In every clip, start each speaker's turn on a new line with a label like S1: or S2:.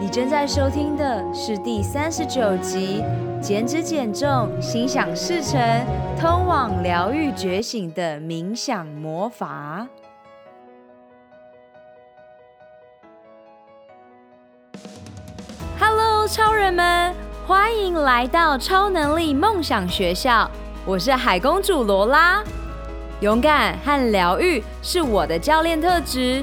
S1: 你正在收听的是第三十九集《减脂减重，心想事成，通往疗愈觉醒的冥想魔法》。Hello，超人们，欢迎来到超能力梦想学校。我是海公主罗拉。勇敢和疗愈是我的教练特质。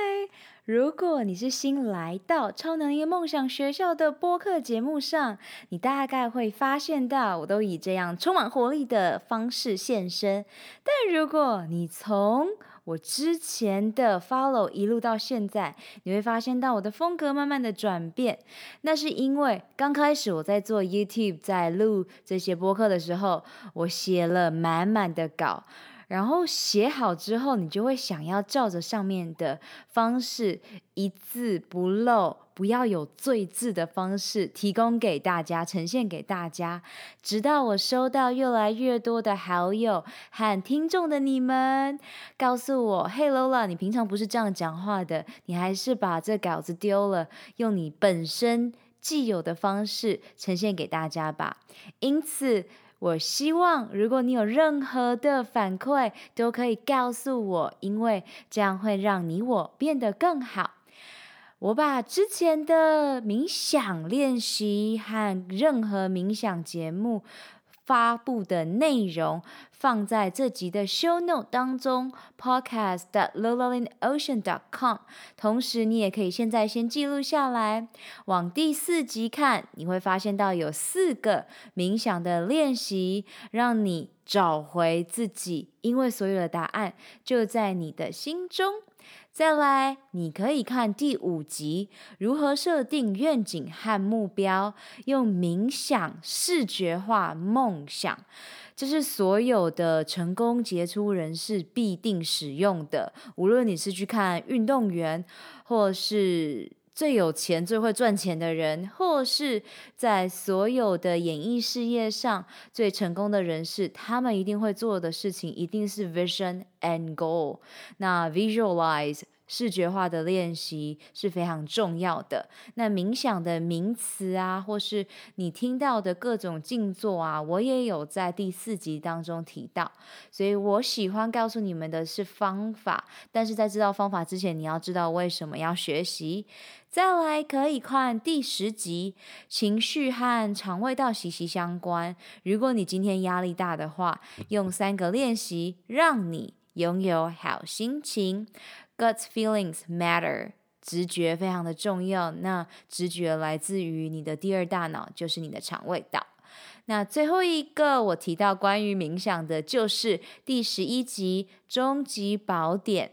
S1: 如果你是新来到超能力梦想学校的播客节目上，你大概会发现到我都以这样充满活力的方式现身。但如果你从我之前的 follow 一路到现在，你会发现到我的风格慢慢的转变。那是因为刚开始我在做 YouTube，在录这些播客的时候，我写了满满的稿。然后写好之后，你就会想要照着上面的方式，一字不漏，不要有赘字的方式提供给大家，呈现给大家。直到我收到越来越多的好友和听众的你们告诉我：“Hey Lola，你平常不是这样讲话的，你还是把这稿子丢了，用你本身既有的方式呈现给大家吧。”因此。我希望，如果你有任何的反馈，都可以告诉我，因为这样会让你我变得更好。我把之前的冥想练习和任何冥想节目发布的内容放在这集的 show note 当中，podcast dot lolaintheocean dot com。同时，你也可以现在先记录下来，往第四集看，你会发现到有四个冥想的练习，让你找回自己，因为所有的答案就在你的心中。再来，你可以看第五集，如何设定愿景和目标，用冥想视觉化梦想，这是所有的成功杰出人士必定使用的。无论你是去看运动员，或是最有钱、最会赚钱的人，或是在所有的演艺事业上最成功的人士，他们一定会做的事情，一定是 vision and goal。那 visualize。视觉化的练习是非常重要的。那冥想的名词啊，或是你听到的各种静坐啊，我也有在第四集当中提到。所以我喜欢告诉你们的是方法，但是在知道方法之前，你要知道为什么要学习。再来可以看第十集，情绪和肠胃道息息相关。如果你今天压力大的话，用三个练习让你拥有好心情。Gut feelings matter，直觉非常的重要。那直觉来自于你的第二大脑，就是你的肠胃道。那最后一个我提到关于冥想的，就是第十一集《终极宝典》。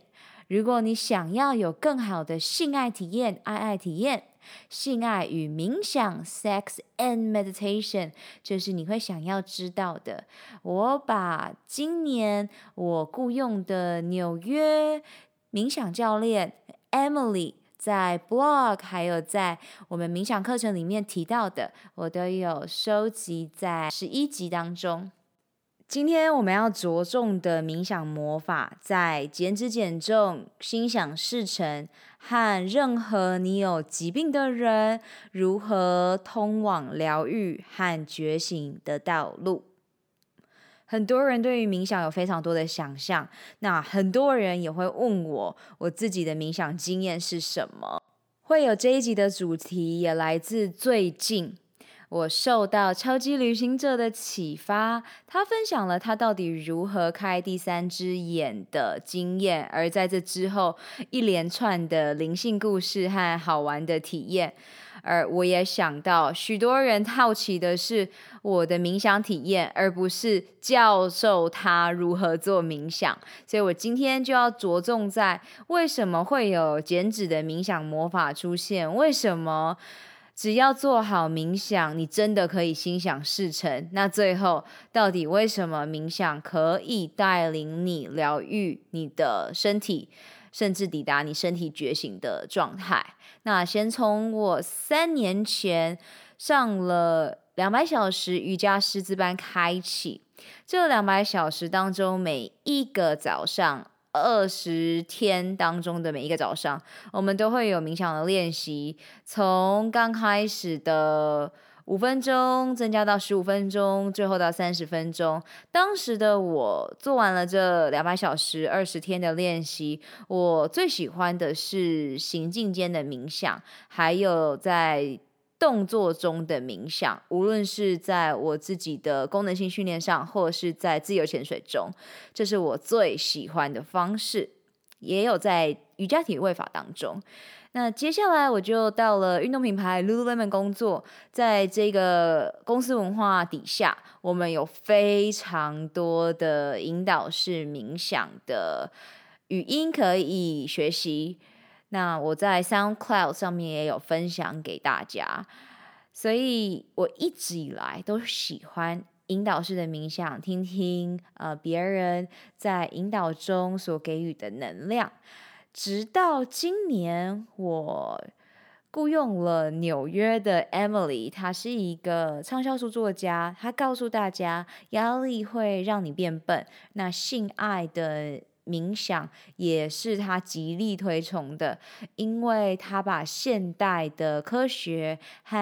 S1: 如果你想要有更好的性爱体验，爱爱体验，性爱与冥想 （Sex and Meditation） 就是你会想要知道的。我把今年我雇佣的纽约。冥想教练 Emily 在 blog 还有在我们冥想课程里面提到的，我都有收集在十一集当中。今天我们要着重的冥想魔法，在减脂减重、心想事成和任何你有疾病的人，如何通往疗愈和觉醒的道路。很多人对于冥想有非常多的想象，那很多人也会问我，我自己的冥想经验是什么？会有这一集的主题，也来自最近我受到超级旅行者的启发，他分享了他到底如何开第三只眼的经验，而在这之后一连串的灵性故事和好玩的体验。而我也想到，许多人好奇的是我的冥想体验，而不是教授他如何做冥想。所以我今天就要着重在为什么会有减脂的冥想魔法出现，为什么只要做好冥想，你真的可以心想事成。那最后，到底为什么冥想可以带领你疗愈你的身体，甚至抵达你身体觉醒的状态？那先从我三年前上了两百小时瑜伽师资班开启。这两百小时当中，每一个早上。二十天当中的每一个早上，我们都会有冥想的练习，从刚开始的五分钟增加到十五分钟，最后到三十分钟。当时的我做完了这两百小时二十天的练习，我最喜欢的是行进间的冥想，还有在。动作中的冥想，无论是在我自己的功能性训练上，或者是在自由潜水中，这是我最喜欢的方式。也有在瑜伽体位法当中。那接下来我就到了运动品牌 Lululemon 工作，在这个公司文化底下，我们有非常多的引导式冥想的语音可以学习。那我在 SoundCloud 上面也有分享给大家，所以我一直以来都喜欢引导式的冥想，听听呃别人在引导中所给予的能量。直到今年，我雇佣了纽约的 Emily，她是一个畅销书作家，她告诉大家，压力会让你变笨，那性爱的。冥想也是他极力推崇的，因为他把现代的科学和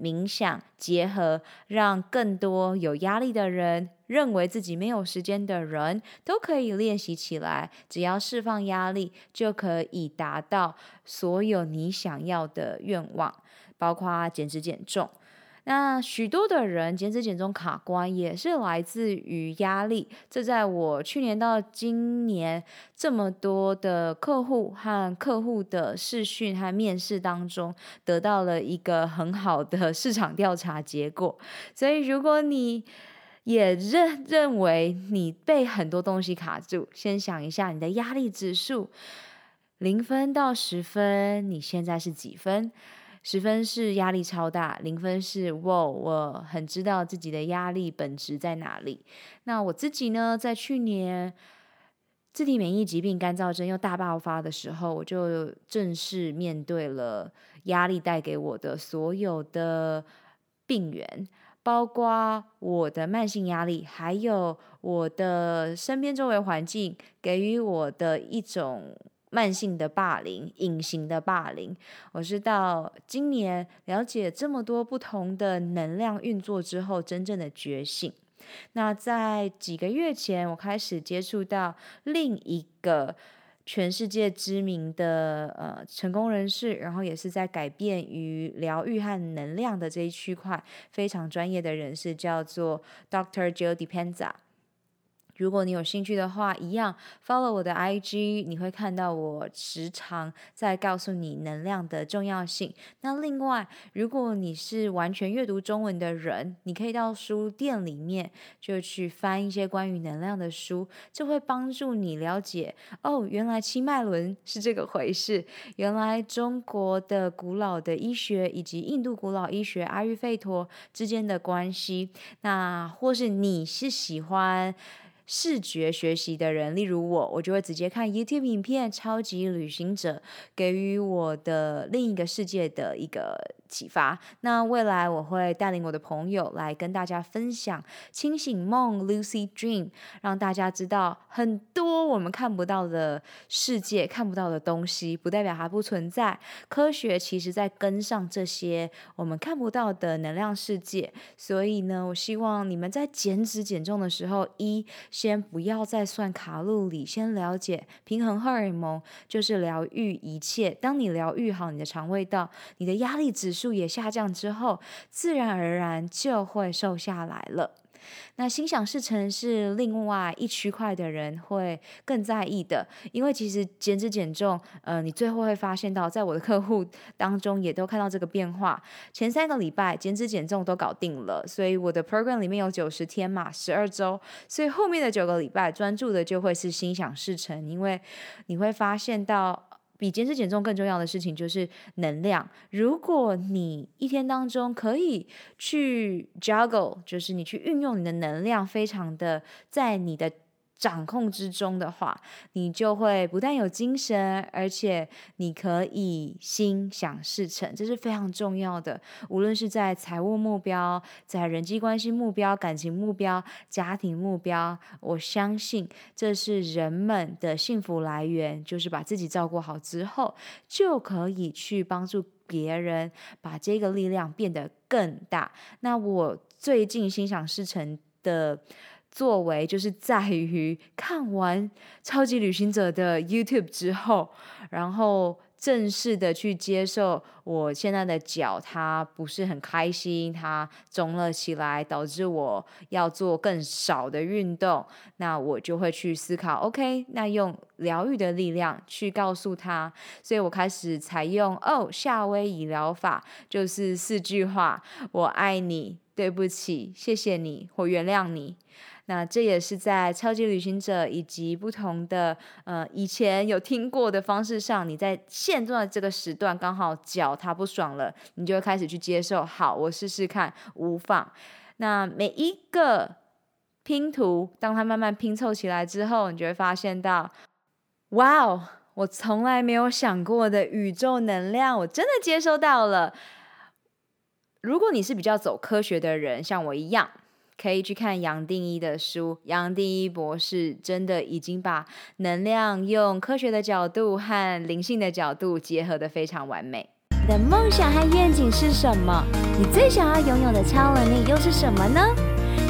S1: 冥想结合，让更多有压力的人、认为自己没有时间的人都可以练习起来。只要释放压力，就可以达到所有你想要的愿望，包括减脂减重。那许多的人减脂减重卡关，也是来自于压力。这在我去年到今年这么多的客户和客户的试训和面试当中，得到了一个很好的市场调查结果。所以，如果你也认认为你被很多东西卡住，先想一下你的压力指数，零分到十分，你现在是几分？十分是压力超大，零分是哇，我很知道自己的压力本质在哪里。那我自己呢，在去年自体免疫疾病干燥症又大爆发的时候，我就正式面对了压力带给我的所有的病源，包括我的慢性压力，还有我的身边周围环境给予我的一种。慢性的霸凌，隐形的霸凌，我是到今年了解这么多不同的能量运作之后，真正的觉醒。那在几个月前，我开始接触到另一个全世界知名的呃成功人士，然后也是在改变与疗愈和能量的这一区块非常专业的人士，叫做 Dr. Joe Dispenza。如果你有兴趣的话，一样 follow 我的 IG，你会看到我时常在告诉你能量的重要性。那另外，如果你是完全阅读中文的人，你可以到书店里面就去翻一些关于能量的书，就会帮助你了解哦，原来七脉轮是这个回事，原来中国的古老的医学以及印度古老医学阿育吠陀之间的关系。那或是你是喜欢。视觉学习的人，例如我，我就会直接看 YouTube 影片《超级旅行者》，给予我的另一个世界的一个启发。那未来我会带领我的朋友来跟大家分享清醒梦 （Lucy Dream），让大家知道很多我们看不到的世界、看不到的东西，不代表它不存在。科学其实在跟上这些我们看不到的能量世界。所以呢，我希望你们在减脂减重的时候，一先不要再算卡路里，先了解平衡荷尔蒙就是疗愈一切。当你疗愈好你的肠胃道，你的压力指数也下降之后，自然而然就会瘦下来了。那心想事成是另外一区块的人会更在意的，因为其实减脂减重，呃，你最后会发现到，在我的客户 当中也都看到这个变化。前三个礼拜减脂减重都搞定了，所以我的 program 里面有九十天嘛，十二周，所以后面的九个礼拜专注的就会是心想事成，因为你会发现到。比减脂减重更重要的事情就是能量。如果你一天当中可以去 juggle，就是你去运用你的能量，非常的在你的。掌控之中的话，你就会不但有精神，而且你可以心想事成，这是非常重要的。无论是在财务目标、在人际关系目标、感情目标、家庭目标，我相信这是人们的幸福来源，就是把自己照顾好之后，就可以去帮助别人，把这个力量变得更大。那我最近心想事成的。作为就是在于看完《超级旅行者》的 YouTube 之后，然后正式的去接受我现在的脚，它不是很开心，它肿了起来，导致我要做更少的运动。那我就会去思考，OK，那用疗愈的力量去告诉他，所以我开始采用哦夏威夷疗法，就是四句话：我爱你，对不起，谢谢你，我原谅你。那这也是在超级旅行者以及不同的呃以前有听过的方式上，你在现状的这个时段刚好脚它不爽了，你就会开始去接受。好，我试试看，无妨。那每一个拼图，当它慢慢拼凑起来之后，你就会发现到，哇哦，我从来没有想过的宇宙能量，我真的接收到了。如果你是比较走科学的人，像我一样。可以去看杨定一的书，杨定一博士真的已经把能量用科学的角度和灵性的角度结合的非常完美。你的梦想和愿景是什么？你最想要拥有的超能力又是什么呢？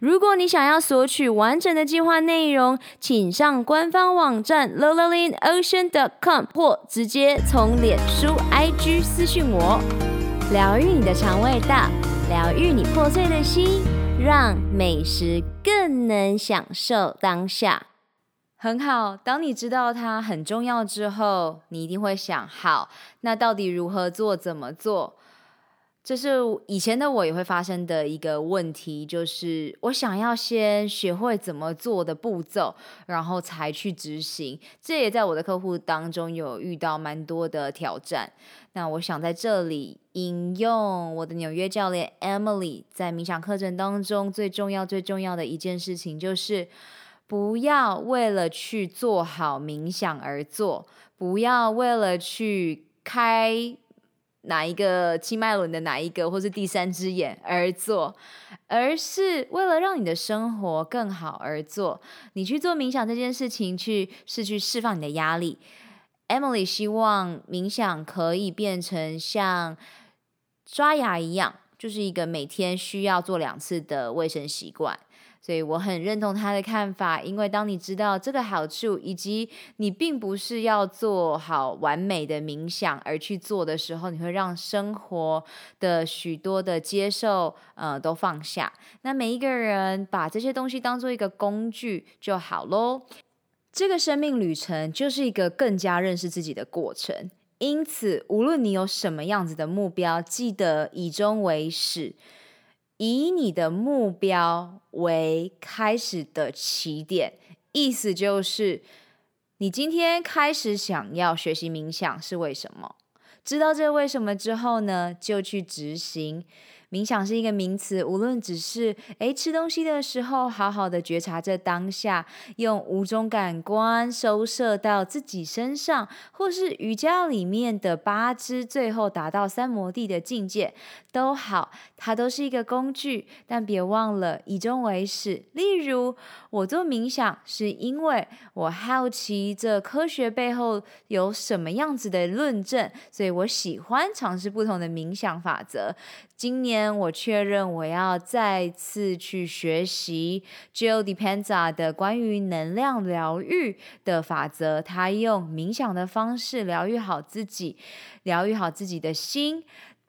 S1: 如果你想要索取完整的计划内容，请上官方网站 l o l a l i n o c e a n c o m 或直接从脸书 IG 私讯我。疗愈你的肠胃道，疗愈你破碎的心。让美食更能享受当下，很好。当你知道它很重要之后，你一定会想：好，那到底如何做？怎么做？这是以前的我也会发生的一个问题，就是我想要先学会怎么做的步骤，然后才去执行。这也在我的客户当中有遇到蛮多的挑战。那我想在这里引用我的纽约教练 Emily 在冥想课程当中最重要、最重要的一件事情，就是不要为了去做好冥想而做，不要为了去开哪一个清迈轮的哪一个，或是第三只眼而做，而是为了让你的生活更好而做。你去做冥想这件事情，去是去释放你的压力。Emily 希望冥想可以变成像刷牙一样，就是一个每天需要做两次的卫生习惯。所以我很认同他的看法，因为当你知道这个好处，以及你并不是要做好完美的冥想而去做的时候，你会让生活的许多的接受，呃，都放下。那每一个人把这些东西当做一个工具就好喽。这个生命旅程就是一个更加认识自己的过程，因此，无论你有什么样子的目标，记得以终为始，以你的目标为开始的起点。意思就是，你今天开始想要学习冥想是为什么？知道这为什么之后呢，就去执行。冥想是一个名词，无论只是诶吃东西的时候，好好的觉察着当下，用五种感官收摄到自己身上，或是瑜伽里面的八支，最后达到三摩地的境界，都好，它都是一个工具，但别忘了以终为始。例如，我做冥想是因为我好奇这科学背后有什么样子的论证，所以我喜欢尝试不同的冥想法则。今年我确认我要再次去学习 Joe Dispenza 的关于能量疗愈的法则，他用冥想的方式疗愈好自己，疗愈好自己的心。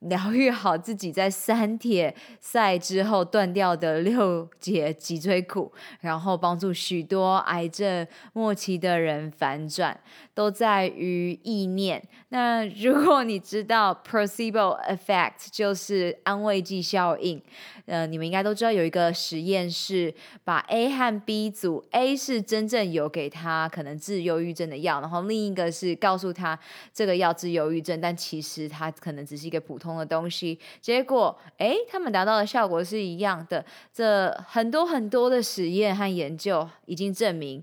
S1: 疗愈好自己在三铁赛之后断掉的六节脊椎骨，然后帮助许多癌症末期的人反转，都在于意念。那如果你知道 placebo effect，就是安慰剂效应。呃，你们应该都知道有一个实验是把 A 和 B 组，A 是真正有给他可能治忧郁症的药，然后另一个是告诉他这个药治忧郁症，但其实它可能只是一个普通的东西。结果，诶，他们达到的效果是一样的。这很多很多的实验和研究已经证明。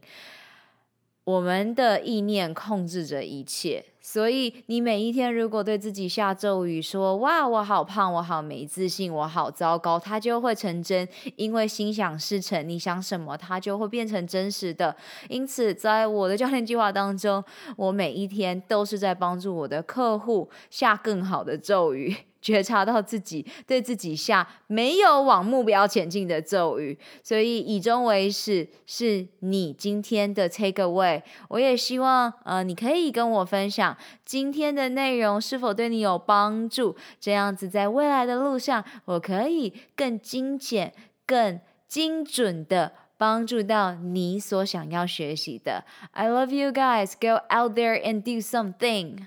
S1: 我们的意念控制着一切，所以你每一天如果对自己下咒语说“哇，我好胖，我好没自信，我好糟糕”，它就会成真，因为心想事成，你想什么，它就会变成真实的。因此，在我的教练计划当中，我每一天都是在帮助我的客户下更好的咒语。觉察到自己对自己下没有往目标前进的咒语，所以以终为始是你今天的 take away。我也希望呃你可以跟我分享今天的内容是否对你有帮助，这样子在未来的路上我可以更精简、更精准的帮助到你所想要学习的。I love you guys. Go out there and do something.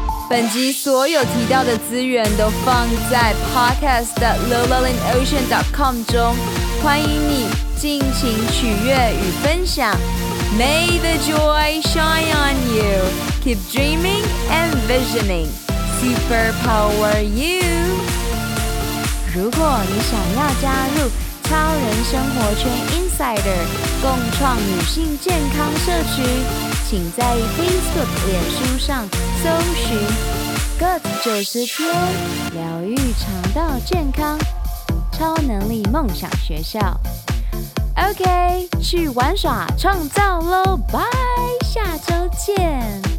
S1: 本集所有提到的资源都放在 podcast 的 lowlevelocean.com 中，欢迎你尽情取悦与分享。May the joy shine on you. Keep dreaming and visioning. Superpower you. 如果你想要加入超人生活圈 Insider 共创女性健康社区。请在 Facebook、脸书上搜寻 good 九十天疗愈肠道健康超能力梦想学校。Ok 去玩耍创造喽拜下周见。